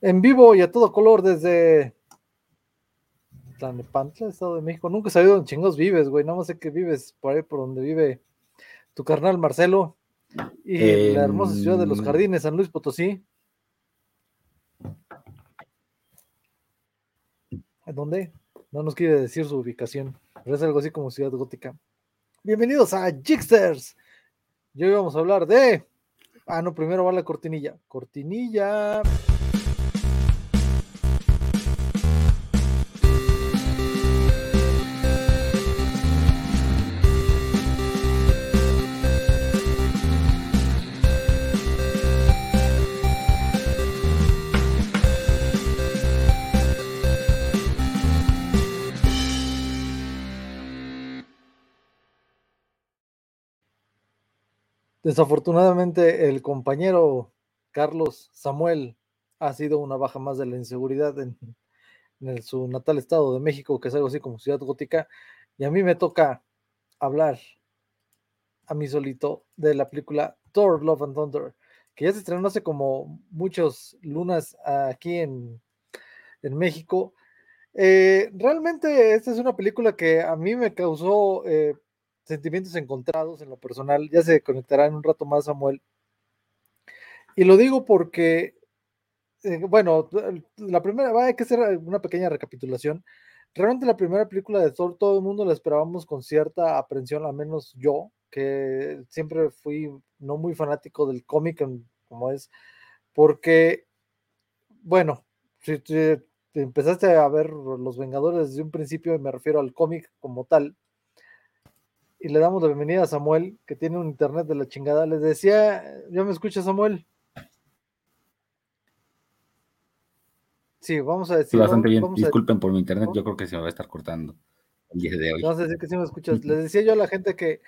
en vivo y a todo color desde Tlanepantla, Estado de México. Nunca he sabido dónde chingos vives, güey. No sé qué vives por ahí, por donde vive tu carnal Marcelo. Y la hermosa ciudad de los Em, Jardines, San Luis Potosí. ¿En dónde? No nos quiere decir su ubicación, pero es algo así como Ciudad Gótica. Bienvenidos a Jixters. Y hoy vamos a hablar de. Ah, no, primero va la cortinilla. Cortinilla. Desafortunadamente, el compañero Carlos Samuel ha sido una baja más de la inseguridad en, su natal estado de México, que es algo así como Ciudad Gótica, y a mí me toca hablar a mí solito de la película Thor Love and Thunder, que ya se estrenó hace como muchos lunas aquí en, en México. Eh, realmente esta es una película que a mí me causó eh, sentimientos encontrados en lo personal. Ya se conectará en un rato más Samuel. Y lo digo porque, eh, bueno, la primera, va, hay que hacer una pequeña recapitulación. Realmente la primera película de Thor, todo el mundo la esperábamos con cierta aprensión, al menos yo, que siempre fui no muy fanático del cómic como es, porque, bueno, si te, te empezaste a ver Los Vengadores desde un principio, y me refiero al cómic como tal, y le damos la bienvenida a Samuel, que tiene un internet de la chingada. Les decía, ¿ya me escucha Samuel? Sí, vamos a decir. Bastante bien. vamos a- Disculpen por mi internet, yo creo que se me va a estar cortando el día de hoy. Vamos a decir que sí me escuchas. Les decía yo a la gente que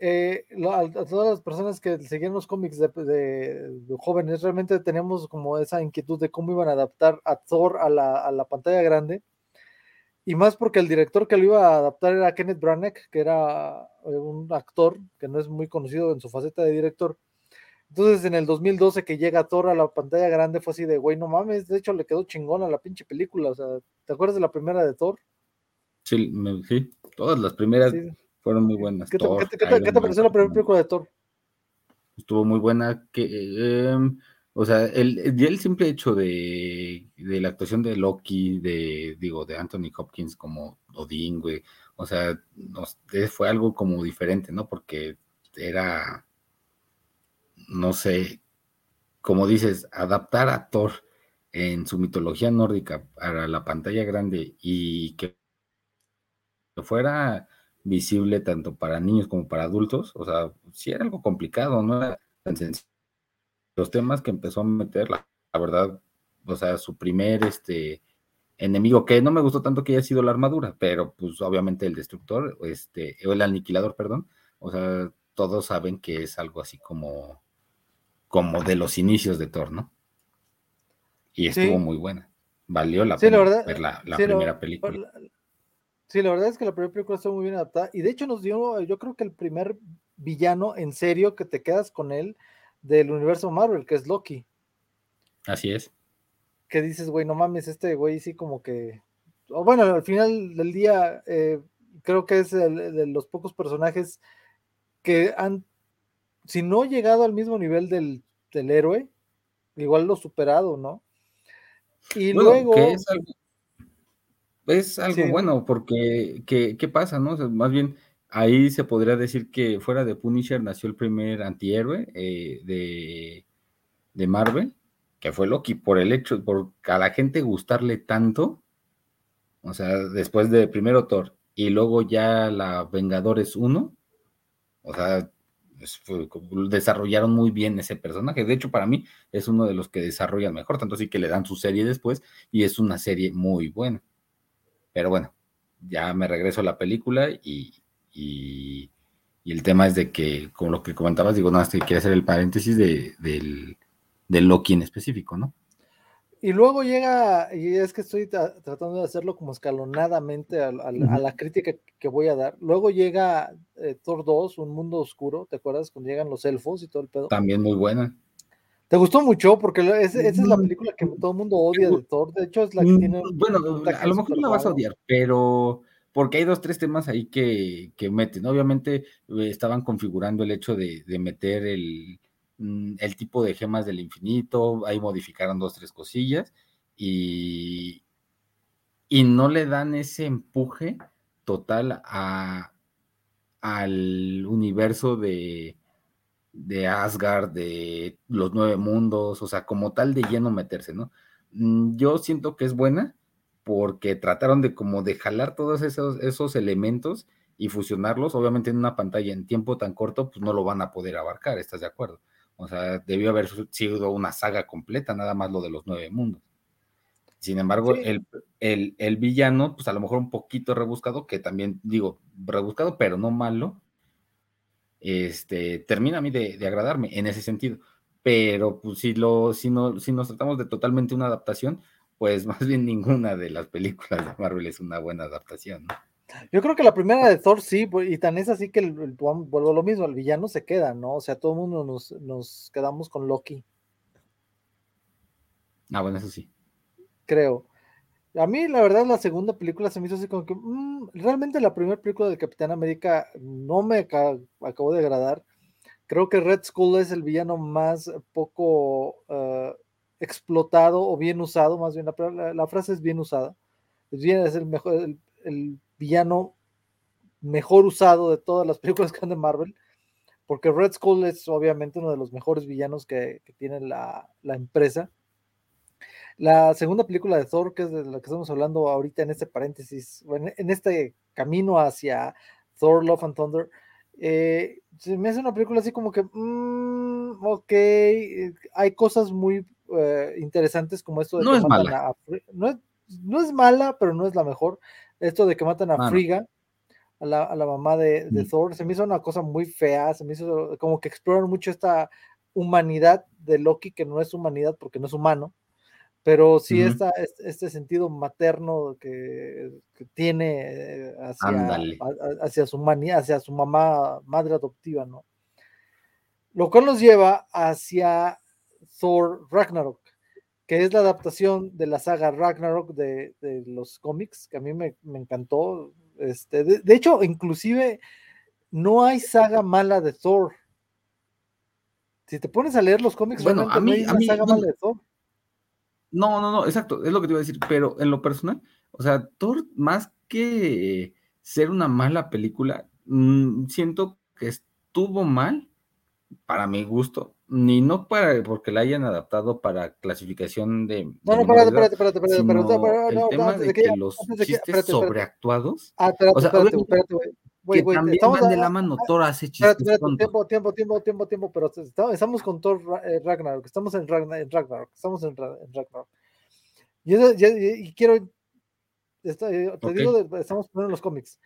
eh, a, a todas las personas que seguían los cómics de, de- de jóvenes, realmente teníamos como esa inquietud de cómo iban a adaptar a Thor a la, a la pantalla grande. Y más porque el director que lo iba a adaptar era Kenneth Branagh, que era eh, un actor que no es muy conocido en su faceta de director. Entonces, en el 2012 que llega Thor a la pantalla grande, fue así de, güey, no mames, de hecho le quedó chingón a la pinche película. O sea, ¿te acuerdas de la primera de Thor? Sí, me- sí, todas las primeras Sí. fueron muy buenas. ¿Qué te, Thor, qué te- qué te- Iron qué te Man, pareció la primera película de Thor? Estuvo muy buena. Que, eh, o sea, el, el simple hecho de, de la actuación de Loki, de, digo, de Anthony Hopkins como Odín, güey, o sea, nos- fue algo como diferente, ¿no? Porque era, no sé, como dices, adaptar a Thor en su mitología nórdica para la pantalla grande y que fuera visible tanto para niños como para adultos, o sea, sí era algo complicado, no era tan sencillo. Los temas que empezó a meter, la, la verdad, o sea, su primer este enemigo, que no me gustó tanto que haya sido la armadura, pero pues obviamente el destructor, este, o el aniquilador, perdón, o sea, todos saben que es algo así como, como de los inicios de Thor, ¿no? Y estuvo Sí. muy buena. Valió la Sí, pena la verdad, ver la, la sí, primera película. la- Sí, la verdad es que la primera película está muy bien adaptada. Y de hecho nos dio, yo creo que el primer villano en serio que te quedas con él del universo Marvel, que es Loki. Así es. Que dices, güey, no mames, este güey sí como que... O bueno, al final del día eh, creo que es el- de los pocos personajes que han, si no llegado al mismo nivel del, del héroe, igual lo superado, ¿no? Y Bueno, luego... que es algo, es algo Sí. bueno, porque que- ¿qué pasa, no? O sea, más bien, ahí se podría decir que fuera de Punisher nació el primer antihéroe eh, de, de Marvel, que fue Loki, por el hecho, por a la gente gustarle tanto, o sea, después de primero Thor y luego ya la Vengadores 1, o sea, desarrollaron muy bien ese personaje. De hecho, para mí es uno de los que desarrollan mejor, tanto así que le dan su serie después y es una serie muy buena. Pero bueno, ya me regreso a la película y, y, y el tema es de que, como lo que comentabas, digo, nada más que quería hacer el paréntesis de, del, del Loki en específico, ¿no? Y luego llega, y es que estoy tra- tratando de hacerlo como escalonadamente al- al- a, Ujú. la crítica que voy a dar. Luego llega eh, Thor 2, Un Mundo Oscuro, ¿te acuerdas? Cuando llegan los elfos y todo el pedo. También muy buena. ¿Te gustó mucho? Porque esa es la película que todo el mundo odia de Thor. De hecho, es la que tiene. Bueno, a lo mejor no la vas a odiar, pero porque hay dos, tres temas ahí que, que meten. Obviamente eh, estaban configurando el hecho de, meter el, mm, el, tipo de gemas del infinito, ahí modificaron dos, tres cosillas y, y no le dan ese empuje total a, al universo de, de Asgard, de los nueve mundos, o sea, como tal de lleno meterse, ¿no? Mm, yo siento que es buena, porque trataron de como de jalar todos esos, esos elementos y fusionarlos, obviamente en una pantalla en tiempo tan corto, pues no lo van a poder abarcar, ¿estás de acuerdo? O sea, debió haber sido una saga completa, nada más lo de los nueve mundos. Sin embargo, el, el, villano, pues a lo mejor un poquito rebuscado, que también digo, rebuscado, pero no malo, este, termina a mí de, de agradarme en ese sentido. Pero pues si, lo, si, no, si nos tratamos de totalmente una adaptación, pues más bien ninguna de las películas de Marvel es una buena adaptación. Yo creo que la primera de Thor sí, pues, y tan es así que el, vuelvo lo mismo, el villano se queda, ¿no? O sea, todo el mundo nos, nos quedamos con Loki. Ah, bueno, eso sí. Creo. A mí, la verdad, la segunda película se me hizo así como que mm, realmente la primera película de Capitán América no me acabó de agradar. Creo que Red Skull es el villano más poco uh, explotado o bien usado, más bien la, frase es bien usada. Es, el mejor, el, villano mejor usado de todas las películas que han de Marvel, porque Red Skull es obviamente uno de los mejores villanos que, tiene la, empresa. La segunda película de Thor, que es de la que estamos hablando ahorita en este paréntesis, en, en este camino hacia Thor, Love and Thunder, eh, se me hace una película así como que, mm, ok, eh, hay cosas muy eh, interesantes como esto de no que es matan mala. a no es, no es, mala, pero no es la mejor. Esto de que matan a Friga, a la, a la, mamá de, de mm. Thor, se me hizo una cosa muy fea, se me hizo como que exploran mucho esta humanidad de Loki, que no es humanidad porque no es humano, pero sí esta, este, sentido materno que, que tiene eh, hacia, hacia, su manía, hacia su mamá, madre adoptiva, ¿no? Lo cual nos lleva hacia Thor Ragnarok, que es la adaptación de la saga Ragnarok de, los cómics, que a mí me, encantó. Este, de, hecho, inclusive no hay saga mala de Thor. Si te pones a leer los cómics, bueno, a mí, no hay saga mala de Thor. No, no, no, exacto, es lo que te iba a decir, pero en lo personal, o sea, Thor, más que ser una mala película, mm, siento que estuvo mal, para mi gusto, ni no para porque la hayan adaptado para clasificación de. No, no, espérate, espérate, espérate, espérate, espérate, El tema de que los chistes sobreactuados. Ah, espérate, o sea, espérate, espérate, güey. Que también van de la mano, Thor hace chistes. Espérate, tiempo, tiempo, tiempo, tiempo, tiempo, pero estamos con Thor eh, Ragnarok, estamos en Ragnarok, estamos en Ragnarok. Y, y quiero, eh, te digo, estamos poniendo los cómics.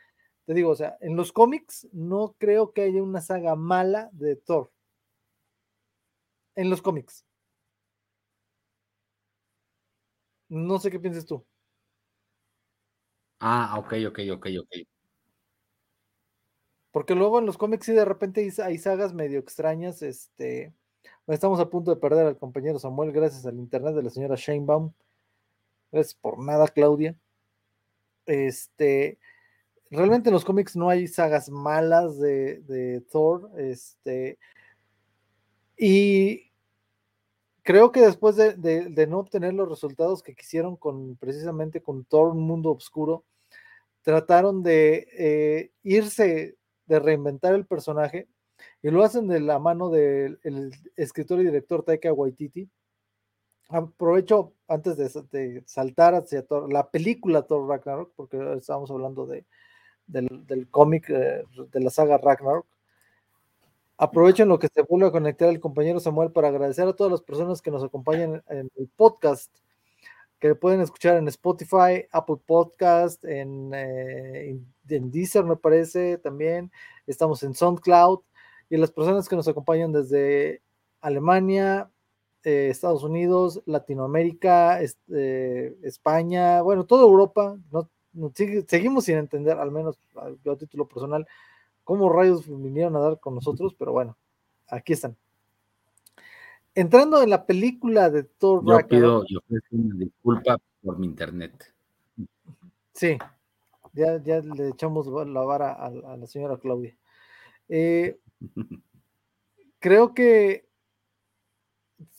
Te digo, o sea, en los cómics no creo que haya una saga mala de Thor en los cómics. No sé qué piensas tú. Ah, ok, ok, ok, ok. Porque luego en los cómics sí de repente hay, sagas medio extrañas. Este, estamos a punto de perder al compañero Samuel gracias al internet de la señora Shanebaum. Gracias por nada, Claudia. Este, realmente en los cómics no hay sagas malas de, de Thor. Este, y creo que después de, no obtener los resultados que quisieron con precisamente con todo un mundo oscuro, trataron de eh, irse, de reinventar el personaje, y lo hacen de la mano del escritor y director Taika Waititi. Aprovecho antes de, saltar hacia la película Thor Ragnarok, porque estábamos hablando de, del, cómic eh, de la saga Ragnarok. Aprovechen lo que se vuelve a conectar el compañero Samuel para agradecer a todas las personas que nos acompañan en el podcast, que pueden escuchar en Spotify, Apple Podcast, en, eh, en Deezer, me parece también. Estamos en SoundCloud. Y las personas que nos acompañan desde Alemania, eh, Estados Unidos, Latinoamérica, eh, España, bueno, toda Europa. No, seguimos sin entender, al menos yo a título personal, cómo rayos vinieron a dar con nosotros, pero bueno, aquí están. entrando en la película de Thor yo Pido, yo pido una disculpa por mi internet. Sí, ya, ya le echamos la vara a, la señora Claudia. Eh, creo que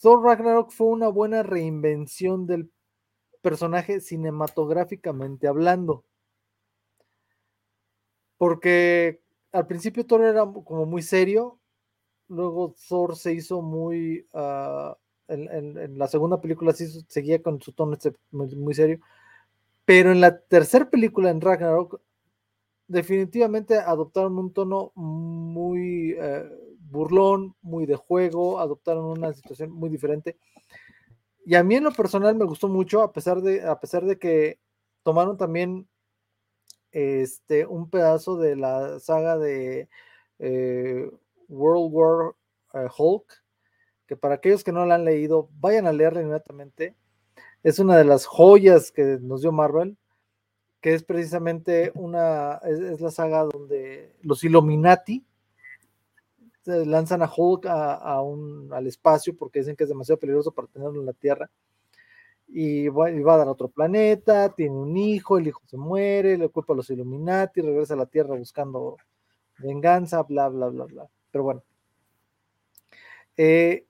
Thor Ragnarok fue una buena reinvención del personaje cinematográficamente hablando. Porque al principio Thor era como muy serio, luego Thor se hizo muy... Ah, en, la segunda película sí seguía con su tono este muy, serio, pero en la tercera película, en Ragnarok, definitivamente adoptaron un tono muy eh, burlón, muy de juego, adoptaron una situación muy diferente. Y a mí en lo personal me gustó mucho, a pesar de, a pesar de que tomaron también este, un pedazo de la saga de eh, World War eh, Hulk, que para aquellos que no la han leído, vayan a leerla inmediatamente. Es una de las joyas que nos dio Marvel, que es precisamente una, es, la saga donde los Illuminati lanzan a Hulk a, un, al espacio porque dicen que es demasiado peligroso para tenerlo en la Tierra y va, a dar a otro planeta, tiene un hijo, el hijo se muere, le culpa a los Illuminati, regresa a la Tierra buscando venganza, bla, bla, bla, bla. Pero bueno. Eh,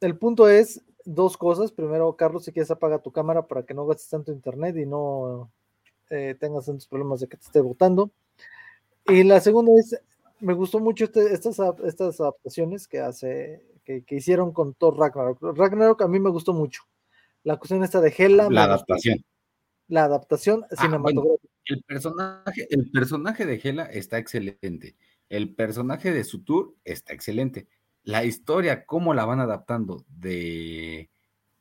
el punto es dos cosas. Primero, Carlos, si quieres apaga tu cámara para que no gastes tanto internet y no eh, tengas tantos problemas de que te esté votando. Y la segunda es, me gustó mucho este, estas, estas adaptaciones que hace, que, que, hicieron con Thor Ragnarok. Ragnarok a mí me gustó mucho la cuestión esta de Hela. La adaptación. La adaptación ah, cinematográfica. el, personaje, el personaje de Hela está excelente. El personaje de Sutur está excelente. La historia, cómo la van adaptando de,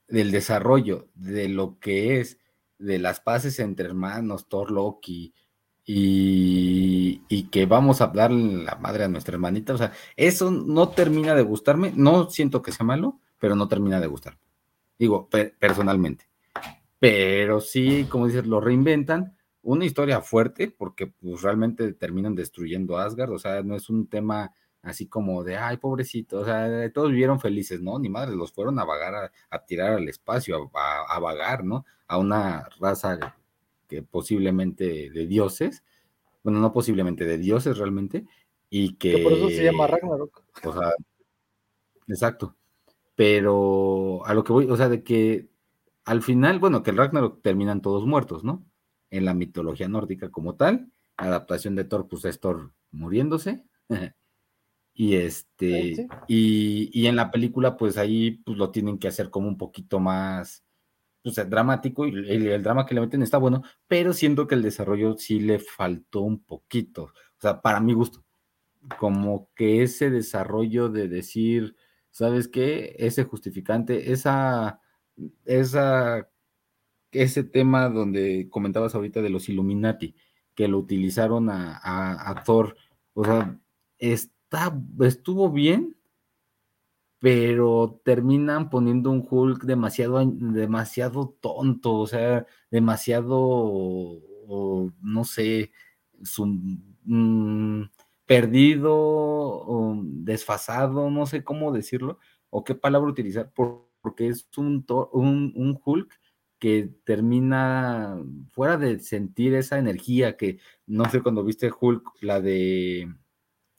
del desarrollo de lo que es de las paces entre hermanos, Thor, Loki, y, y, que vamos a darle la madre a nuestra hermanita. O sea, eso no termina de gustarme. No siento que sea malo, pero no termina de gustarme digo, personalmente. Pero sí, como dices, lo reinventan. Una historia fuerte, porque pues realmente terminan destruyendo Asgard, o sea, no es un tema así como de, ay, pobrecito, o sea, todos vivieron felices, ¿no? Ni madre, los fueron a vagar, a, tirar al espacio, a, vagar, ¿no? A una raza que posiblemente de dioses, bueno, no posiblemente de dioses realmente, y que... que por eso se llama Ragnarok. O sea, exacto pero a lo que voy, o sea, de que al final, bueno, que el Ragnarok terminan todos muertos, ¿no? En la mitología nórdica como tal, adaptación de Thor, pues es Thor muriéndose. y este, y, y, en la película, pues ahí pues lo tienen que hacer como un poquito más pues, dramático, y el, el, drama que le meten está bueno, pero siento que el desarrollo sí le faltó un poquito. O sea, para mi gusto, como que ese desarrollo de decir ¿sabes qué? Ese justificante, esa, esa, ese tema donde comentabas ahorita de los Illuminati, que lo utilizaron a, Thor, o sea, está, estuvo bien, pero terminan poniendo un Hulk demasiado, demasiado tonto, o sea, demasiado, no sé, su, mm, perdido, desfasado, no sé cómo decirlo, o qué palabra utilizar, porque es un, un, Hulk que termina fuera de sentir esa energía que, no sé, cuando viste Hulk, la de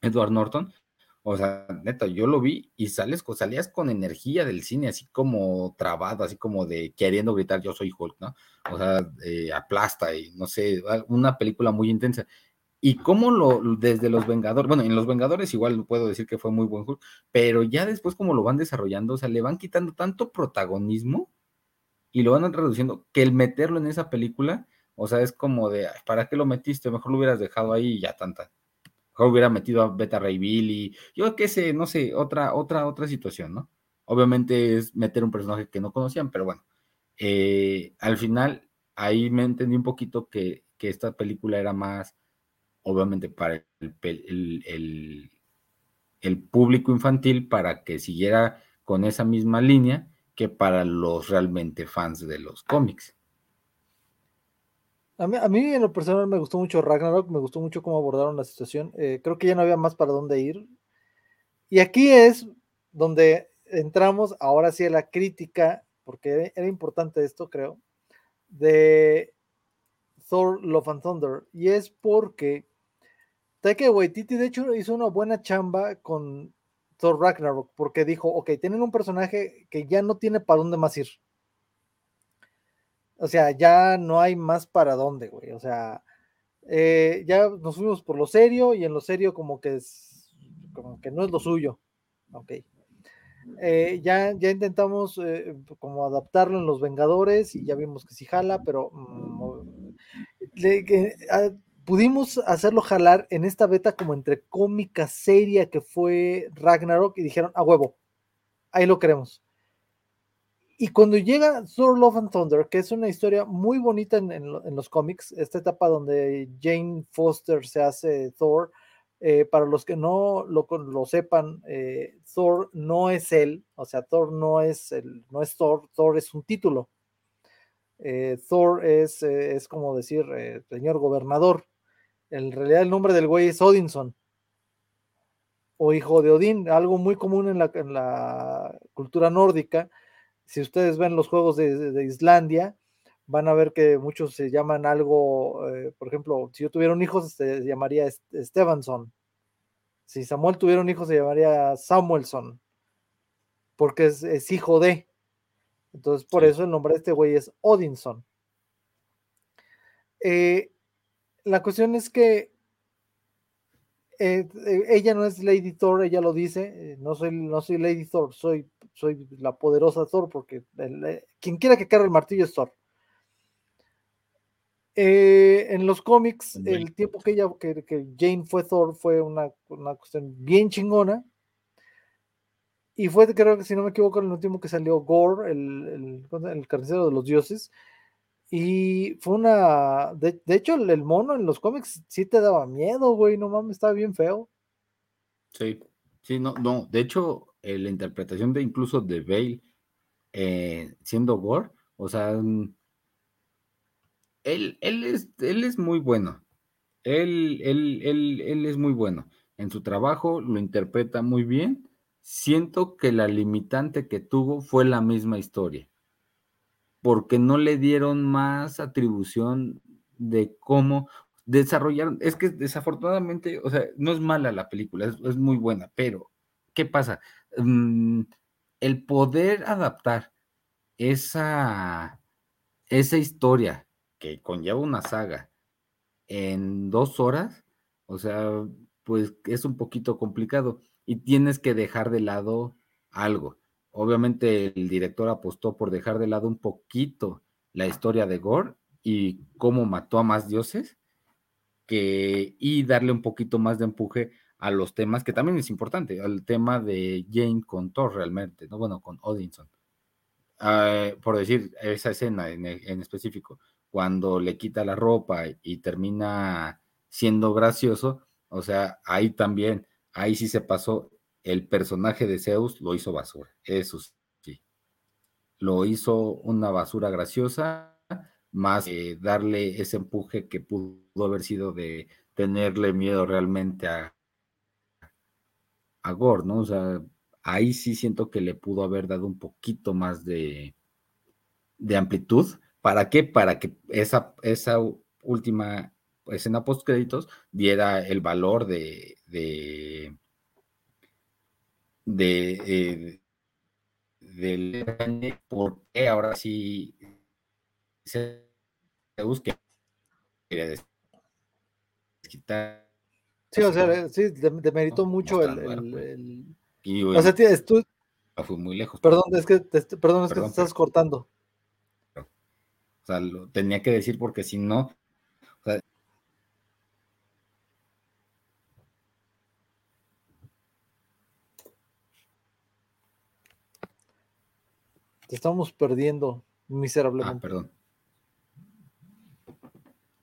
Edward Norton, o sea, neta, yo lo vi y sales, salías con energía del cine, así como trabado, así como de queriendo gritar yo soy Hulk, ¿no? O sea, eh, aplasta y no sé, una película muy intensa y cómo lo, desde los Vengadores, bueno, en los Vengadores igual puedo decir que fue muy buen Hulk, pero ya después como lo van desarrollando, o sea, le van quitando tanto protagonismo y lo van reduciendo, que el meterlo en esa película, o sea, es como de, ¿para qué lo metiste? Mejor lo hubieras dejado ahí y ya tanta. Mejor hubiera metido a Beta Ray Bill yo qué sé, no sé, otra, otra, otra situación, ¿no? Obviamente es meter un personaje que no conocían, pero bueno, eh, al final ahí me entendí un poquito que, que esta película era más obviamente para el, el, público infantil, para que siguiera con esa misma línea que para los realmente fans de los cómics. A mí, a mí, en lo personal me gustó mucho Ragnarok, me gustó mucho cómo abordaron la situación. Eh, creo que ya no había más para dónde ir. Y aquí es donde entramos ahora sí a la crítica, porque era importante esto, creo, de Thor Love and Thunder. Y es porque Taika Waititi, de hecho, hizo una buena chamba con Thor Ragnarok, porque dijo, ok, tienen un personaje que ya no tiene para dónde más ir. O sea, ya no hay más para dónde, güey. O sea, eh, ya nos fuimos por lo serio y en lo serio como que es, como que no es lo suyo. Ok. Eh, ya, ya intentamos eh, como adaptarlo en Los Vengadores y ya vimos que sí jala, pero mm, ah, pudimos hacerlo jalar en esta beta como entre cómica seria que fue Ragnarok y dijeron, a huevo, ahí lo queremos. Y cuando llega Thor Love and Thunder, que es una historia muy bonita en, los cómics, esta etapa donde Jane Foster se hace Thor, eh, para los que no lo, lo sepan, eh, Thor no es él, o sea, Thor no es, el, no es Thor, Thor es un título. Eh, Thor es, es como decir, señor gobernador. En realidad el nombre del güey es Odinson o hijo de Odín, algo muy común en la, en la cultura nórdica si ustedes ven los juegos de, Islandia, van a ver que muchos se llaman algo, eh, por ejemplo, si yo tuviera un hijo, se llamaría Stevenson. Si Samuel tuviera un hijo, se llamaría Samuelson, porque es, hijo de. Entonces, por eso el nombre de este güey es Odinson. Eh, la cuestión es que eh, ella no es Lady Thor, ella lo dice, no soy, no soy Lady Thor, soy soy la poderosa Thor, porque eh, quien quiera que cargue el martillo es Thor. Eh, en los cómics, el tiempo que ella, que, Jane fue Thor, fue una, cuestión bien chingona. Y fue, creo que si no me equivoco, el último que salió Gore, el, el, carnicero de los dioses. Y fue una. De, hecho, el, el, mono en los cómics sí te daba miedo, güey. No mames, estaba bien feo. Sí, sí, no, no. De hecho, eh, la interpretación de incluso de Bale eh, siendo Gore, o sea, mm, él, él, es, él es muy bueno. Él, él, él, él es muy bueno. En su trabajo lo interpreta muy bien. Siento que la limitante que tuvo fue la misma historia, porque no le dieron más atribución de cómo desarrollaron. Es que desafortunadamente, o sea, no es mala la película, es, muy buena, pero ¿qué pasa? Mm, el poder adaptar esa, esa historia que conlleva una saga en dos horas, o sea, pues es un poquito complicado y tienes que dejar de lado algo. Obviamente el director apostó por dejar de lado un poquito la historia de Gore y cómo mató a más dioses y darle un poquito más de empuje a los temas, que también es importante, al tema de Jane con Thor realmente, ¿no? Bueno, con Odinson. Ah, por decir, esa escena en, en, específico, cuando le quita la ropa y termina siendo gracioso, o sea, ahí también, ahí sí se pasó, el personaje de Zeus lo hizo basura, eso sí. Lo hizo una basura graciosa, más darle ese empuje que pudo haber sido de tenerle miedo realmente a, a Gore, ¿no? O sea, ahí sí siento que le pudo haber dado un poquito más de, de amplitud. ¿Para qué? Para que esa, esa última escena post créditos diera el valor de de, eh, del porque ahora sí se busque quitar Sí, o sea, sí, demeritó mucho el, o sea, tú... Fue muy lejos. Perdón, es que te, perdón, es que te estás cortando. O sea, lo tenía que decir porque si no, o sea, te estamos perdiendo ah, miserablemente. Ah, perdón.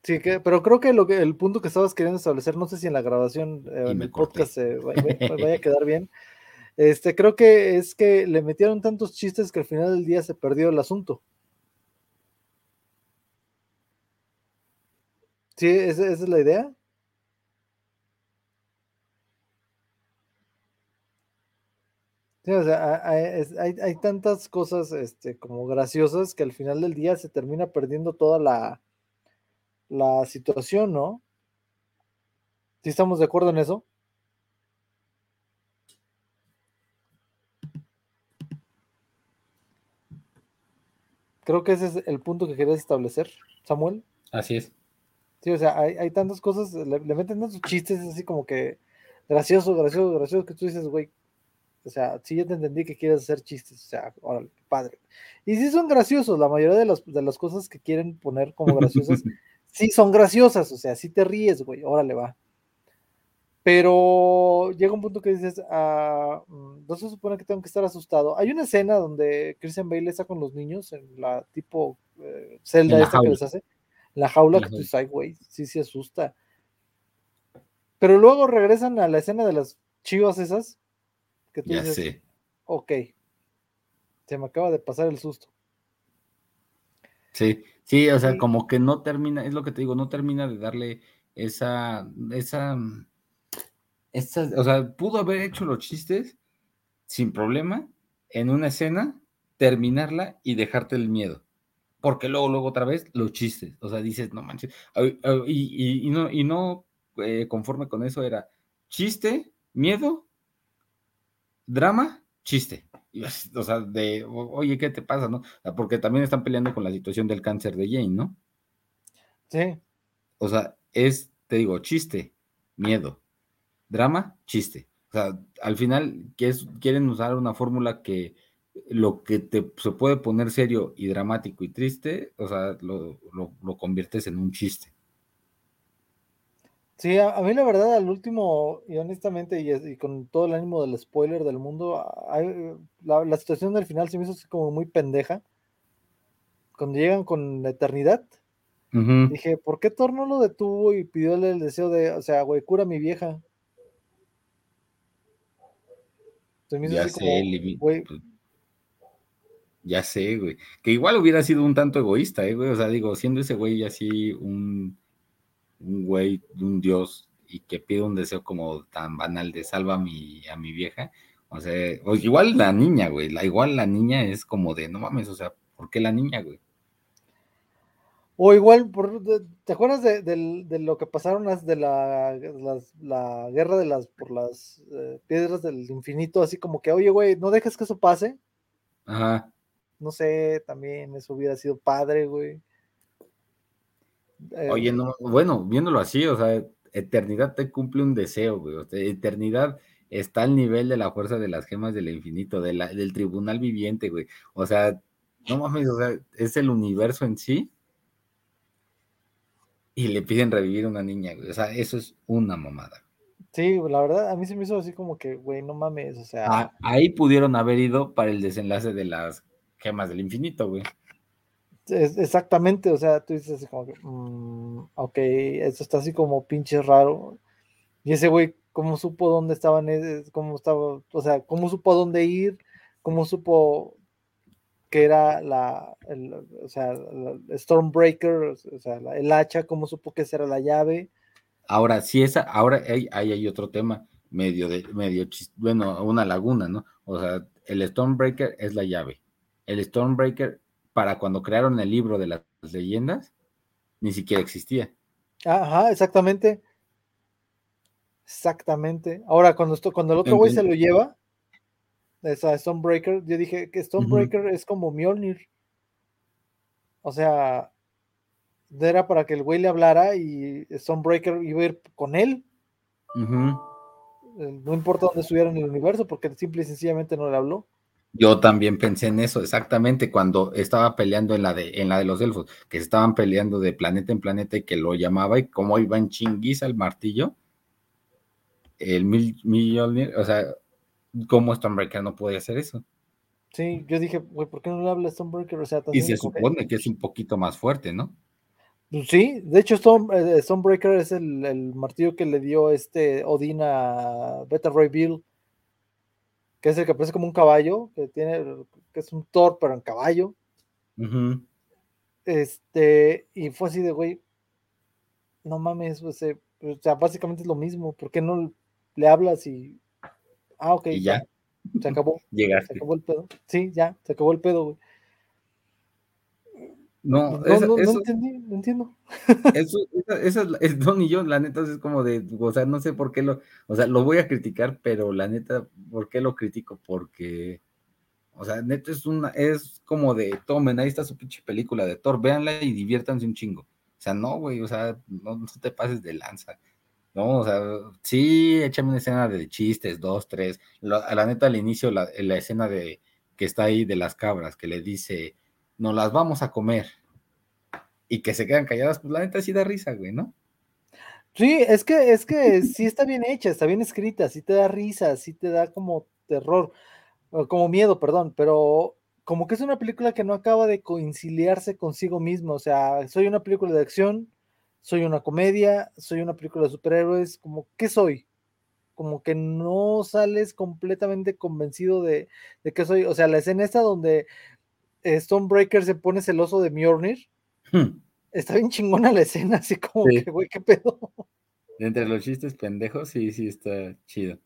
Sí, que, pero creo que, lo que el punto que estabas queriendo establecer, no sé si en la grabación, eh, en el podcast se vaya, a quedar bien. Este, creo que es que le metieron tantos chistes que al final del día se perdió el asunto. Sí, esa, es la idea. Sí, o sea, hay, hay, tantas cosas este, como graciosas que al final del día se termina perdiendo toda la, la situación, ¿no? ¿Sí estamos de acuerdo en eso? Creo que ese es el punto que querías establecer, Samuel. Así es. Sí, o sea, hay, tantas cosas, le, meten tantos chistes así como que gracioso, gracioso, gracioso, que tú dices, güey, o sea, sí ya te entendí que quieres hacer chistes, o sea, órale, padre. Y sí son graciosos, la mayoría de, de las cosas que quieren poner como graciosas, sí son graciosas, o sea, sí te ríes, güey, órale, va. Pero llega un punto que dices, ah, mm, no se supone que tengo que estar asustado. Hay una escena donde Christian Bale está con los niños en la tipo eh, celda esta que les hace, la jaula, que tú dices, güey, sí se asusta. Pero luego regresan a la escena de las chivas esas, que tú dices, ok, se me acaba de pasar el susto. Sí, sí, o sea, como que no termina, es lo que te digo, no termina de darle esa, esa o sea, pudo haber hecho los chistes sin problema en una escena, terminarla y dejarte el miedo. Porque luego, luego otra vez los chistes. O sea, dices, no manches. Y, no, y no eh, conforme con eso era chiste, miedo, drama, chiste. O sea, de, oye, ¿qué te pasa, no? Porque también están peleando con la situación del cáncer de Jane, ¿no? Sí. O sea, es, te digo, chiste, miedo, drama, chiste. O sea, al final quieren usar una fórmula que lo que te, se puede poner serio y dramático y triste, o sea, lo, conviertes en un chiste. Sí, a, mí la verdad, al último, y honestamente, y, con todo el ánimo del spoiler del mundo, la, situación del final se me hizo así como muy pendeja. Cuando llegan con la eternidad, dije, ¿por qué Thor no lo detuvo y pidióle el deseo de, o sea, güey, cura a mi vieja? ya sé, pues, ya sé, güey. Que igual hubiera sido un tanto egoísta, ¿eh, güey? O sea, digo, siendo ese güey así un, un güey, un dios, y que pide un deseo como tan banal de salva a mi, a mi vieja. O sea, igual la niña, güey. La, igual la niña es como de, no mames, o sea, ¿por qué la niña, güey? O igual, por, ¿te acuerdas de, lo que pasaron de la, la, guerra de las por las eh, piedras del infinito? Así como que, oye, güey, no dejes que eso pase. Ajá. No sé, también eso hubiera sido padre, güey. Eh, oye, no, bueno, viéndolo así, o sea, eternidad te cumple un deseo, güey. Eternidad está al nivel de la fuerza de las gemas del infinito, de la, del tribunal viviente, güey. O sea, no mames, o sea, es el universo en sí y le piden revivir a una niña, güey. O sea, eso es una mamada. Sí, la verdad, a mí se me hizo así como que, güey, no mames, o sea. Ah, ahí pudieron haber ido para el desenlace de las gemas del infinito, güey. Exactamente, o sea, tú dices así como que, mm, ok, eso está así como pinche raro. Y ese güey, ¿cómo supo dónde estaban, cómo estaba, o sea, cómo supo dónde ir? ¿Cómo supo que era la, o sea, Stormbreaker, o sea, el hacha, cómo supo que esa era la llave. Ahora, si esa, ahora hay, hay, otro tema, medio de, medio, bueno, una laguna, ¿no? O sea, el Stormbreaker es la llave. El Stormbreaker, para cuando crearon el libro de las leyendas, ni siquiera existía. Ajá, exactamente. Exactamente. Ahora, cuando, esto, cuando el otro güey se lo lleva, esa Stonebreaker, yo dije que Stonebreaker es como Mjolnir. O sea, era para que el güey le hablara y Stonebreaker iba a ir con él. Eh, no importa dónde estuviera en el universo, porque simple y sencillamente no le habló. Yo también pensé en eso, exactamente, cuando estaba peleando en la de, en la de los elfos, que estaban peleando de planeta en planeta y que lo llamaba y como iba en chinguiza el martillo, el mil, Mjolnir, o sea, ¿Cómo Stonebreaker no puede hacer eso? Sí, yo dije, güey, ¿por qué no le habla Stonebreaker? O sea, y se supone que es un poquito más fuerte, ¿no? Pues sí, de hecho eh, Stonebreaker es el, martillo que le dio este Odin a Beta Ray Bill, que es el que parece como un caballo, que tiene, que es un Thor, pero en caballo. Este, y fue así de, güey, no mames, o sea, básicamente es lo mismo, ¿por qué no le hablas y Ah, ok. Y ya. Se acabó. Llegaste. Se acabó el pedo. Sí, ya, se acabó el pedo, güey. No, No, esa- no, no eso, entendí, no entiendo. eso, esa, esa es, Don y yo, la neta, es como de, o sea, no sé por qué lo, o sea, lo voy a criticar, pero la neta, ¿por qué lo critico? Porque, o sea, neta es una, es como de, tomen, ahí está su pinche película de Thor, véanla y diviértanse un chingo. O sea, no, güey, o sea, no, no te pases de lanza. No, o sea, sí, échame una escena de chistes, dos, tres. La, a la neta, al inicio, la, la escena de que está ahí de las cabras, que le dice, nos las vamos a comer. Y que se quedan calladas, pues la neta sí da risa, güey, ¿no? Sí, es que, es que sí está bien hecha, está bien escrita, sí te da risa, sí te da como terror, como miedo, perdón, pero como que es una película que no acaba de conciliarse consigo mismo, o sea, soy una película de acción, soy una comedia, soy una película de superhéroes, como, ¿qué soy? Como que no sales completamente convencido de, de qué soy, o sea, la escena esta donde Stonebreaker se pone celoso de Mjolnir, Hmm. está bien chingona la escena, así como Sí. que, güey, qué pedo. Entre los chistes pendejos, sí, sí está chido.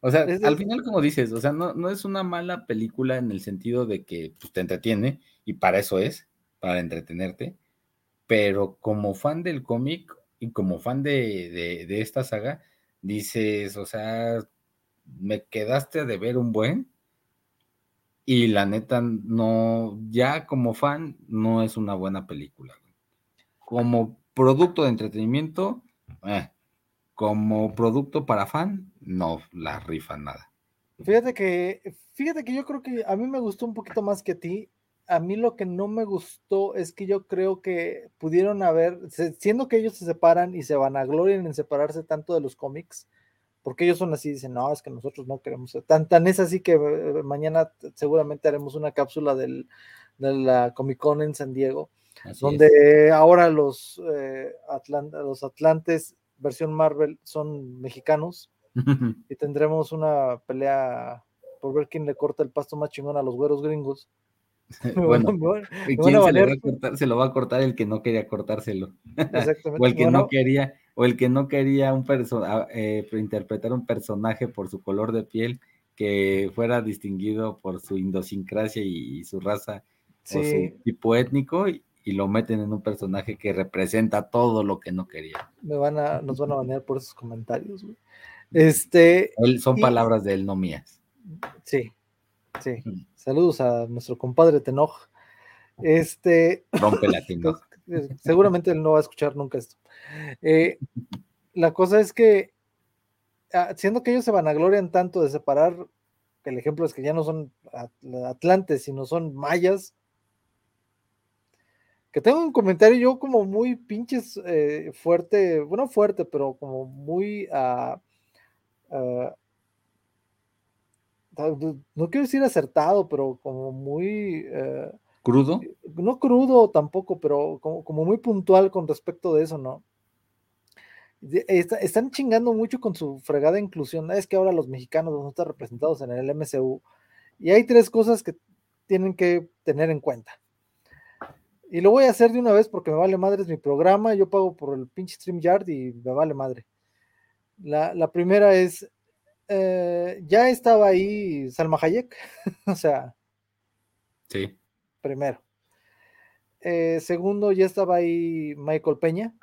O sea, Es- al final, como dices, o sea, no, no es una mala película en el sentido de que pues, te entretiene, y para eso es, para entretenerte, pero como fan del cómic y como fan de, de, de esta saga, dices, o sea, me quedaste de ver un buen, y la neta, no, ya como fan, no es una buena película. Como producto de entretenimiento, eh, como producto para fan, no la rifa nada. Fíjate que, fíjate que yo creo que a mí me gustó un poquito más que a ti. A mí lo que no me gustó es que yo creo que pudieron haber, siendo que ellos se separan y se vanaglorian en separarse tanto de los cómics, porque ellos son así, dicen, no, es que nosotros no queremos ser tan, tan es así que eh, mañana seguramente haremos una cápsula del, de la Comic Con en San Diego, Así donde ahora los, eh, los Atlantes versión Marvel son mexicanos y tendremos una pelea por ver quién le corta el pasto más chingón a los güeros gringos. Bueno, me van- ¿y me van ¿quién se, le va banear. a cortar? Se lo va a cortar el que no quería cortárselo. Exactamente. O el que no quería, o el que no quería un eh, interpretar un personaje por su color de piel que fuera distinguido por su idiosincrasia y, y su raza o su tipo étnico y, y lo meten en un personaje que representa todo lo que no quería. me van a, nos van a banear por esos comentarios. güey. Este, Él, son Y- palabras de él, no mías. sí, sí. Saludos a nuestro compadre Tenoj. Este, Rompe latino. eh, seguramente él no va a escuchar nunca esto. Eh, la cosa es que, ah, siendo que ellos se vanaglorian tanto de separar, el ejemplo es que ya no son at- atlantes, sino son mayas, que tengo un comentario yo como muy pinches eh, fuerte, bueno, fuerte, pero como muy, ah, ah, no quiero decir acertado, pero como muy... Crudo. no crudo tampoco, pero como, como muy puntual con respecto de eso, ¿no? Está- están chingando mucho con su fregada inclusión. Es que ahora los mexicanos no están representados en el MCU. Y hay tres cosas que tienen que tener en cuenta. Y lo voy a hacer de una vez porque me vale madre, es mi programa. Yo pago por el pinche StreamYard y me vale madre. La, la primera es, eh, ya estaba ahí Salma Hayek, o sea, Sí. Primero. Eh, segundo, ya estaba ahí Michael Peña,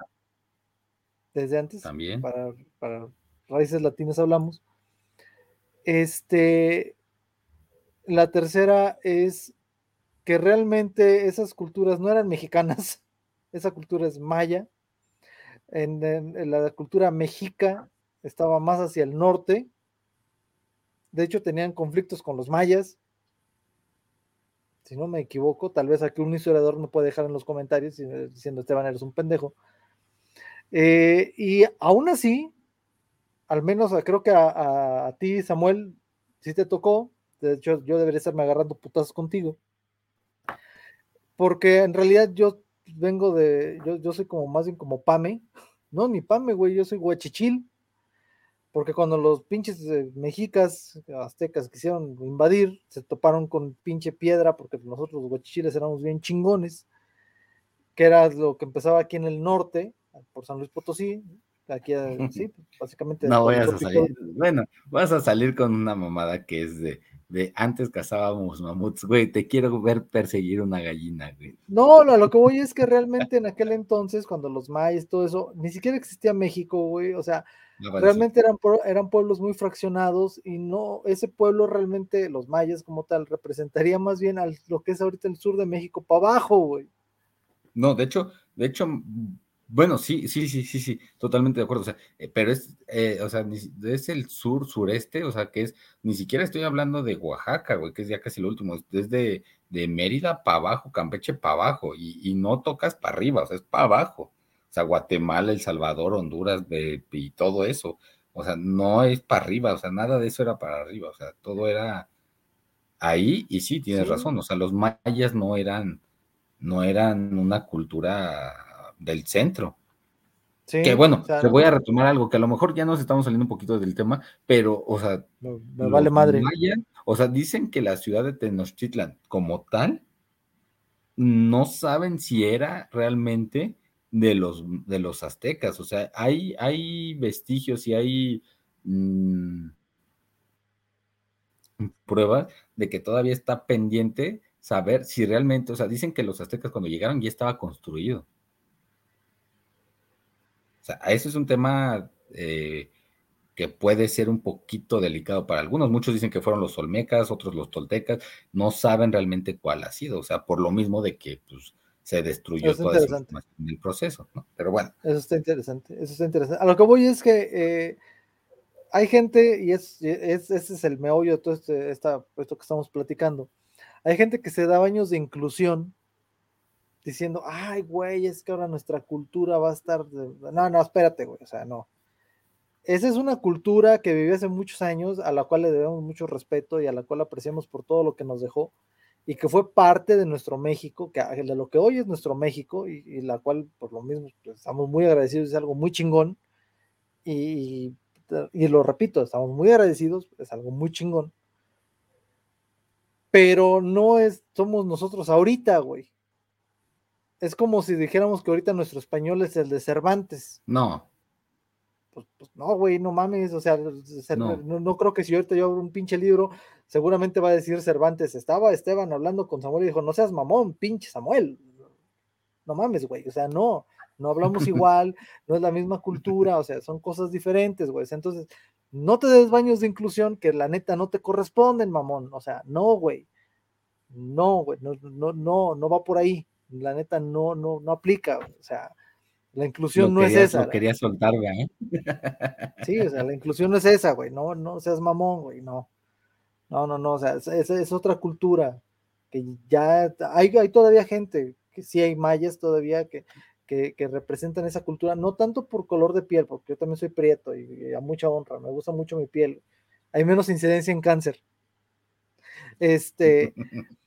desde antes, También. para, para Raíces Latinas hablamos. Este, la tercera es que realmente esas culturas no eran mexicanas, esa cultura es maya. En, en- en la cultura mexica estaba más hacia el norte. De hecho, tenían conflictos con los mayas. Si no me equivoco, tal vez aquí un historiador me puede dejar en los comentarios diciendo Esteban eres un pendejo. Eh, y aún así, al menos creo que a ti, Samuel, sí te tocó. De hecho, yo debería estarme agarrando putazos contigo. Porque en realidad yo vengo de, yo, yo soy como más bien como Pame. No, ni Pame, güey, yo soy huachichil. Porque cuando los pinches eh, mexicas, aztecas quisieron invadir, se toparon con pinche piedra, porque nosotros los huachichiles éramos bien chingones, que era lo que empezaba aquí en el norte, por San Luis Potosí, aquí, eh, sí, básicamente. No vayas a salir. Bueno, vas a salir con una mamada que es de de antes cazábamos mamuts, güey, te quiero ver perseguir una gallina, güey. No, lo, lo que voy es que realmente en aquel entonces, cuando los mayas, todo eso, ni siquiera existía México, güey, o sea, realmente eran, eran pueblos muy fraccionados y no, ese pueblo realmente, los mayas como tal, representaría más bien a lo que es ahorita el sur de México para abajo, güey. No, de hecho, de hecho, bueno, sí, sí, sí, sí, sí, totalmente de acuerdo. O sea, eh, pero es, eh, o sea, es el sur, sureste, o sea, que es, ni siquiera estoy hablando de Oaxaca, güey, que es ya casi lo último, es de, de Mérida para abajo, Campeche para abajo, y, no tocas para arriba, o sea, es para abajo. O sea, Guatemala, El Salvador, Honduras y todo eso. O sea, no es para arriba, o sea, nada de eso era para arriba, o sea, todo era ahí, y sí, tienes razón, o sea, los mayas no eran, no eran una cultura del centro. que bueno, te voy a retomar algo que a lo mejor ya nos estamos saliendo un poquito del tema, pero, o sea, me, vale madre. o sea, dicen que la ciudad de Tenochtitlan, como tal, no saben si era realmente de los, de los aztecas. O sea, hay, hay vestigios y hay mm, pruebas de que todavía está pendiente saber si realmente, o sea, dicen que los aztecas cuando llegaron ya estaba construido. O sea, eso es un tema eh, que puede ser un poquito delicado para algunos. Muchos dicen que fueron los olmecas, otros los toltecas, no saben realmente cuál ha sido, o sea, por lo mismo de que pues, se destruyó todo en el proceso, ¿no? Pero bueno. Eso está interesante, eso está interesante. A lo que voy es que eh, hay gente, y es, ese es el meollo de todo este, esto que estamos platicando, hay gente que se da baños de inclusión diciendo, ay, güey, es que ahora nuestra cultura va a estar. No, no, espérate, güey, o sea, no. Esa es una cultura que vivió hace muchos años, a la cual le debemos mucho respeto y a la cual apreciamos por todo lo que nos dejó y que fue parte de nuestro México, que de lo que hoy es nuestro México y, la cual por lo mismo pues, estamos muy agradecidos, es algo muy chingón y, y lo repito, estamos muy agradecidos, es algo muy chingón, pero no es, somos nosotros ahorita, güey. Es como si dijéramos que ahorita nuestro español es el de Cervantes. No. Pues, pues no, güey, no mames, o sea, no. creo que si ahorita yo abro un pinche libro, seguramente va a decir Cervantes, estaba Esteban hablando con Samuel y dijo, no seas mamón, pinche Samuel. No mames, güey, o sea, no, no hablamos igual, no es la misma cultura, o sea, son cosas diferentes, güey. Entonces, no te des baños de inclusión que la neta no te corresponden, mamón. O sea, no, güey. No, güey, no, no, no, no va por ahí la neta no, no, no aplica, o sea, la inclusión no es esa. Lo quería soltar, güey. Sí, o sea, la inclusión no es esa, güey, no, no seas mamón, güey, no. No, no, no, o sea, es, es, otra cultura que ya hay, hay todavía gente, que sí hay mayas todavía que, que, que, representan esa cultura, no tanto por color de piel, porque yo también soy prieto y, y, a mucha honra, me gusta mucho mi piel. Hay menos incidencia en cáncer. Este,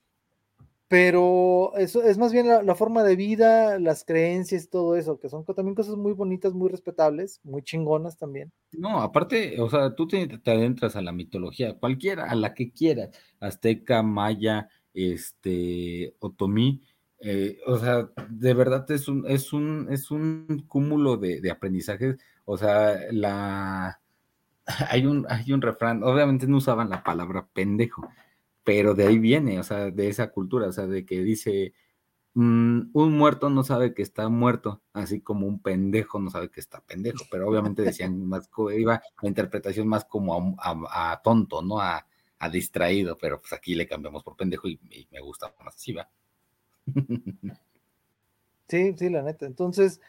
pero eso es más bien la, forma de vida, las creencias, todo eso, que son también cosas muy bonitas, muy respetables, muy chingonas también. No, aparte, o sea, tú te, adentras a la mitología, cualquiera, a la que quieras, azteca, maya, este, otomí, eh, o sea, de verdad es un, es un, es un cúmulo de, de aprendizajes, o sea, la, hay un, hay un refrán, obviamente no usaban la palabra pendejo, pero de ahí viene, o sea, de esa cultura, o sea, de que dice, mm, un muerto no sabe que está muerto, así como un pendejo no sabe que está pendejo, pero obviamente decían más, iba la interpretación más como a, tonto, ¿no? A, distraído, pero pues aquí le cambiamos por pendejo y, me gusta más así, va. Sí, sí, la neta. Entonces,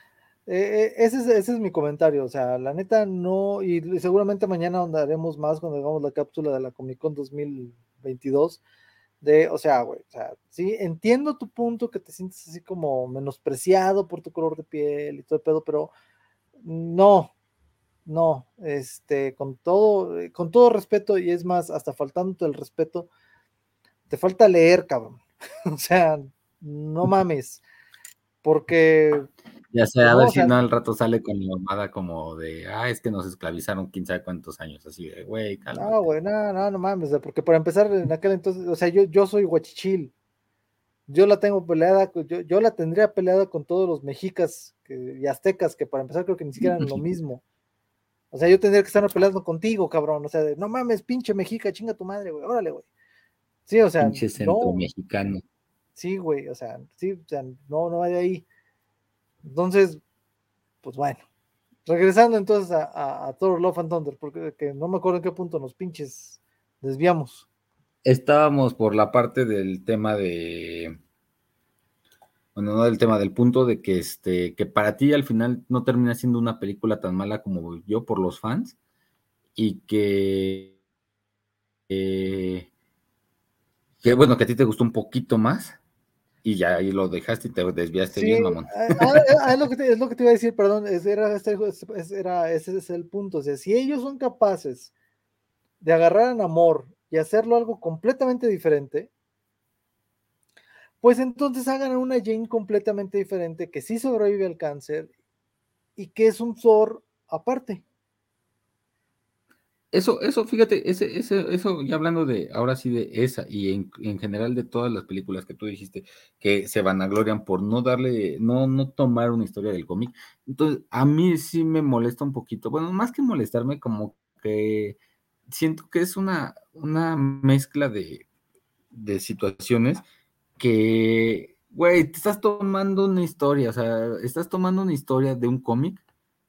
eh, eh, ese, es, ese, es, mi comentario. O sea, la neta no, y seguramente mañana andaremos más cuando hagamos la cápsula de la Comic Con 2000. 22, de, o sea, güey, o sea, sí, entiendo tu punto que te sientes así como menospreciado por tu color de piel y todo el pedo, pero no, no, este, con todo, con todo respeto, y es más, hasta faltándote el respeto, te falta leer, cabrón. o sea, no mames, porque ya sé, a ver si no al rato sale con la mamada como de, ah, es que nos esclavizaron quién sabe cuántos años, así de, güey, calma. No, güey, no, no, no mames, porque para empezar en aquel entonces, o sea, yo, yo soy guachichil, yo la tengo peleada, yo, yo la tendría peleada con todos los mexicas y aztecas, que para empezar creo que ni siquiera eran lo mismo. O sea, yo tendría que estar peleando contigo, cabrón, o sea, de, no mames, pinche mexica, chinga tu madre, güey, órale, güey. Sí, o sea, Pinche centro mexicano. Sí, güey, o sea, sí, o sea, no, no vaya ahí. Entonces, pues bueno. Regresando entonces a, a, Thor Love and Thunder, porque que no me acuerdo en qué punto nos pinches desviamos. Estábamos por la parte del tema de. Bueno, no del tema del punto de que este, que para ti al final no termina siendo una película tan mala como yo por los fans. Y que. Eh, que bueno, que a ti te gustó un poquito más y ya ahí lo dejaste y te desviaste bien, mamón. Ah, ah, ah, es, lo que te, es, lo que te, iba a decir, perdón, era, este, era, ese es el punto. O sea, si ellos son capaces de agarrar a amor y hacerlo algo completamente diferente, pues entonces hagan una Jane completamente diferente que sí sobrevive al cáncer y que es un Thor aparte. Eso, eso, fíjate, ese, ese, eso, ya hablando de, ahora sí de esa y en, general de todas las películas que tú dijiste que se vanaglorian por no darle, no, no tomar una historia del cómic. Entonces, a mí sí me molesta un poquito. Bueno, más que molestarme, como que siento que es una, una mezcla de, de situaciones que, güey, te estás tomando una historia, o sea, estás tomando una historia de un cómic,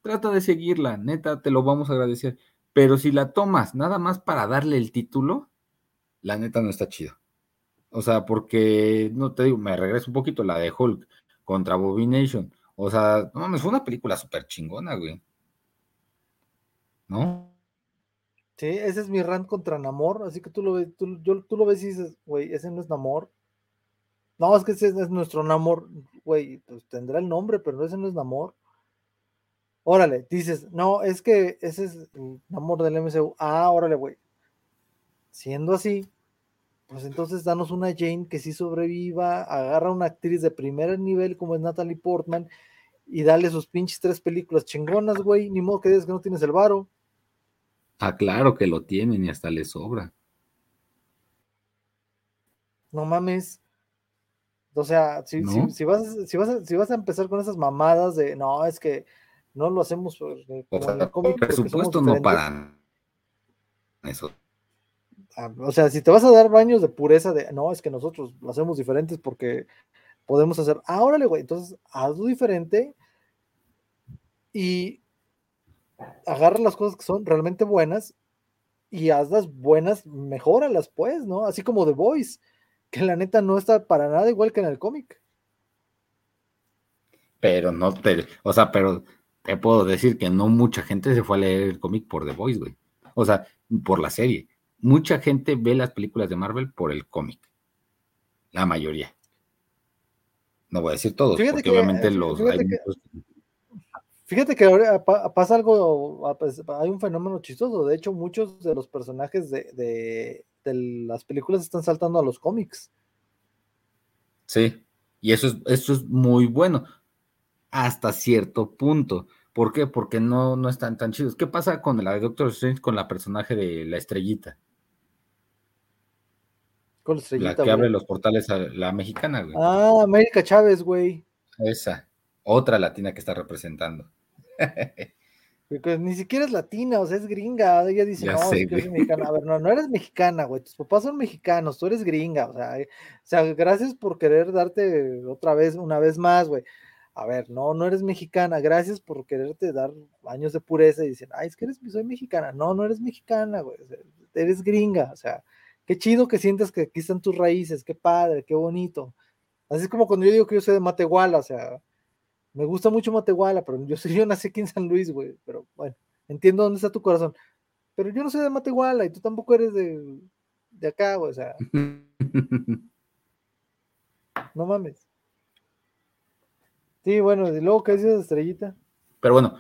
trata de seguirla, neta, te lo vamos a agradecer pero si la tomas nada más para darle el título, la neta no está chido. O sea, porque, no te digo, me regreso un poquito la de Hulk contra Nation. O sea, no mames, fue una película súper chingona, güey. ¿No? Sí, ese es mi rant contra Namor, así que tú lo ves, tú, tú lo ves y dices, güey, ese no es Namor. No, es que ese es nuestro Namor, güey, pues tendrá el nombre, pero ese no es Namor. Órale, dices, no, es que ese es el amor del MCU. Ah, órale, güey. Siendo así, pues entonces danos una Jane que sí sobreviva, agarra una actriz de primer nivel como es Natalie Portman y dale sus pinches tres películas chingonas, güey. Ni modo que digas que no tienes el varo. Ah, claro que lo tienen y hasta le sobra. No mames. O sea, si, si, vas, si, vas, si vas a empezar con esas mamadas de, no, es que no lo hacemos eh, como en el cómic. Presupuesto no para eso. Ah, o sea, si te vas a dar baños de pureza de no, es que nosotros lo hacemos diferentes porque podemos hacer, ah, órale, güey, entonces hazlo diferente y agarra las cosas que son realmente buenas y hazlas buenas, mejóralas, pues, ¿no? Así como The Voice, que la neta no está para nada igual que en el cómic. Pero no te, o sea, pero te puedo decir que no mucha gente se fue a leer el cómic por The Voice, güey. O sea, por la serie. Mucha gente ve las películas de Marvel por el cómic. La mayoría. No voy a decir todos, porque obviamente los. Fíjate que, ahora pasa algo, pues, hay un fenómeno chistoso. De hecho, muchos de los personajes de, de las películas están saltando a los cómics. Sí, y eso es, eso es muy bueno hasta cierto punto. ¿Por qué? Porque no, no están tan chidos. ¿Qué pasa con la de Doctor Strange con la personaje de la estrellita? Con la estrellita. La que abre los portales a la mexicana, güey. Ah, América Chávez, güey. Esa. Otra latina que está representando. ni siquiera es latina, o sea, es gringa. Ella dice, no, es que mexicana. A ver, no, no eres mexicana, güey. Tus papás son mexicanos, tú eres gringa. O sea, eh, o sea, gracias por querer darte otra vez, una vez más, güey a ver, no, no eres mexicana, gracias por quererte dar años de pureza y dicen, ay, es que eres, soy mexicana. No, no eres mexicana, güey, eres gringa, o sea, qué chido que sientas que aquí están tus raíces, qué padre, qué bonito. Así es como cuando yo digo que yo soy de Matehuala, o sea, me gusta mucho Matehuala, pero yo, soy, yo nací aquí en San Luis, güey, pero bueno, entiendo dónde está tu corazón. Pero yo no soy de Matehuala y tú tampoco eres de, de acá, güey, o sea. no mames. Sí, bueno, y luego, ¿qué dices, estrellita? Pero bueno,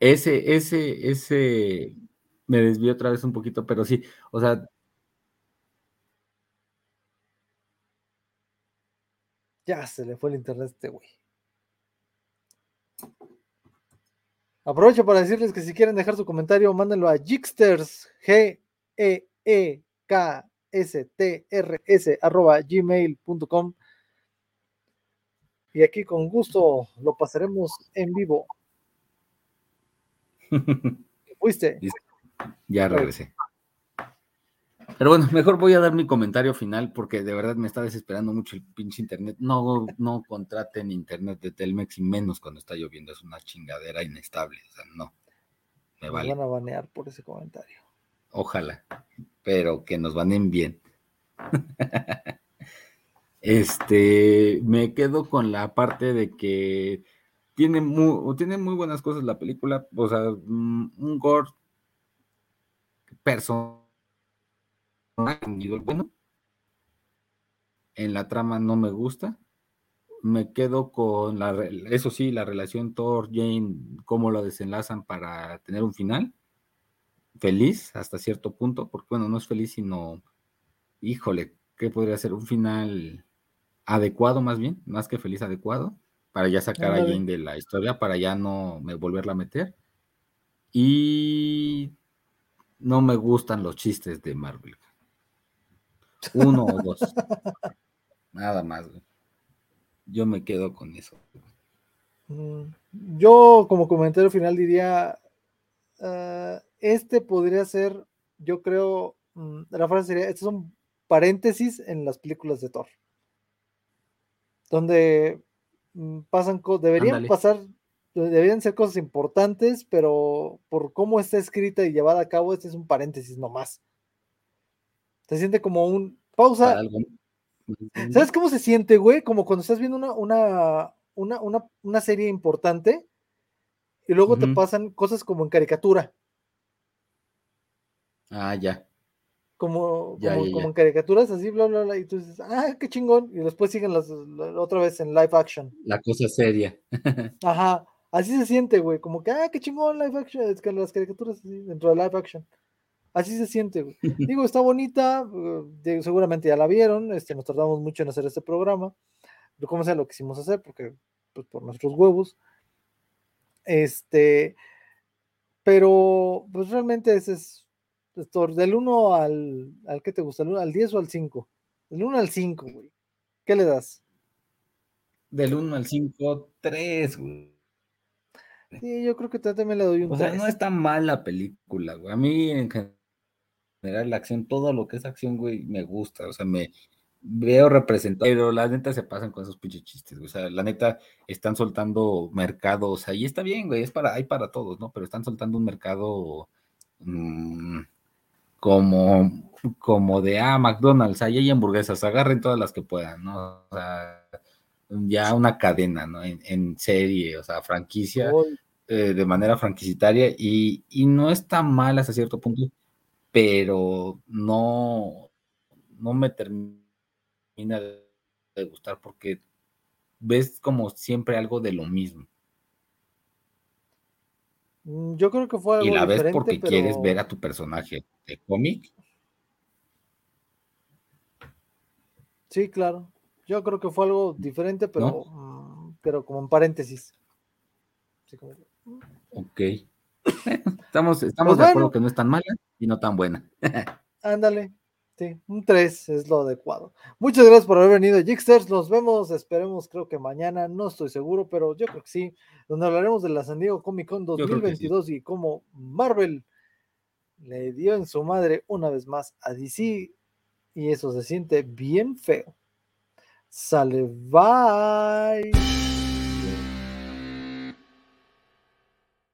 ese, ese, ese, me desvió otra vez un poquito, pero sí, o sea. Ya se le fue el internet a este güey. Aprovecho para decirles que si quieren dejar su comentario, mándenlo a Gixters, G E E K S T R S arroba gmail.com y aquí con gusto lo pasaremos en vivo. ¿Fuiste? Ya regresé. Pero bueno, mejor voy a dar mi comentario final porque de verdad me está desesperando mucho el pinche internet. No, no contraten internet de Telmex y menos cuando está lloviendo. Es una chingadera inestable. O sea, no. Me, van a banear por ese comentario. Ojalá, pero que nos banen bien. este, me quedo con la parte de que tiene muy, tiene muy buenas cosas la película. O sea, mm, un gore personal bueno. En la trama no me gusta. Me quedo con la, eso sí, la relación Thor-Jane, cómo lo desenlazan para tener un final. Feliz hasta cierto punto, porque bueno, no es feliz, sino, híjole, ¿qué podría ser? Un final adecuado más bien, más que feliz, adecuado, para ya sacar a Jane de la historia, para ya no me volverla a meter. Y no me gustan los chistes de Marvel. Uno o dos. Nada más, Yo me quedo con eso. Mm, yo, como comentario final, diría: ah, Este podría ser, yo creo, mm, la frase sería: Este es un paréntesis en las películas de Thor. Donde mm, pasan cosas, deberían pasar, deberían ser cosas importantes, pero por cómo está escrita y llevada a cabo, este es un paréntesis nomás. Se siente como un pausa. ¿Sabes cómo se siente, güey? Como cuando estás viendo una, una, una, serie importante y luego te pasan cosas como en caricatura. Ah, ya. Como, como, en caricaturas, así, bla, bla, bla, y tú dices, ah, qué chingón, y después siguen las, otra vez en live action. La cosa seria. Ajá, así se siente, güey, como que, ah, qué chingón live action, es que las caricaturas dentro de live action. Así se siente, Digo, está bonita, eh, seguramente ya la vieron, este, nos tardamos mucho en hacer este programa, como sea, lo quisimos hacer porque, pues, por nuestros huevos. Este, pero, pues realmente ese es, del 1 al, al, ¿qué te gusta? ¿Al 10 o al 5? Del 1 al 5, güey. ¿Qué le das? Del 1 al 5, 3, güey. Sí, yo creo que también le doy un O sea, no está mal la película, güey. A mí en general la acción, todo lo que es acción, güey, me gusta, o sea, me veo representado, pero la neta se pasan con esos pinches chistes, güey. o sea, la neta están soltando mercados, o sea, y está bien, güey, es para, hay para todos, ¿no? Pero están soltando un mercado mm, como, como de, ah, McDonald's, ahí hay hamburguesas, agarren todas las que puedan, ¿no? O sea, ya una cadena, ¿no? En, serie, o sea, franquicia, eh, de manera franquicitaria, y, y no está mal hasta cierto punto pero no, no me termina de gustar porque ves como siempre algo de lo mismo. Mm, yo creo que fue algo Y la ves porque quieres ver a tu personaje de cómic. Sí, claro. Yo creo que fue algo diferente, pero, mm, pero como en paréntesis. Mm. Ok. estamos estamos pues de acuerdo que no es tan mala y no tan buena. Ándale, sí, un 3 es lo adecuado. Muchas gracias por haber venido, Jixters. Nos vemos, esperemos, creo que mañana, no estoy seguro, pero yo creo que sí, donde hablaremos de la San Diego Comic Con 2022 y cómo Marvel le dio en su madre una vez más a DC y eso se siente bien feo. Sale, bye.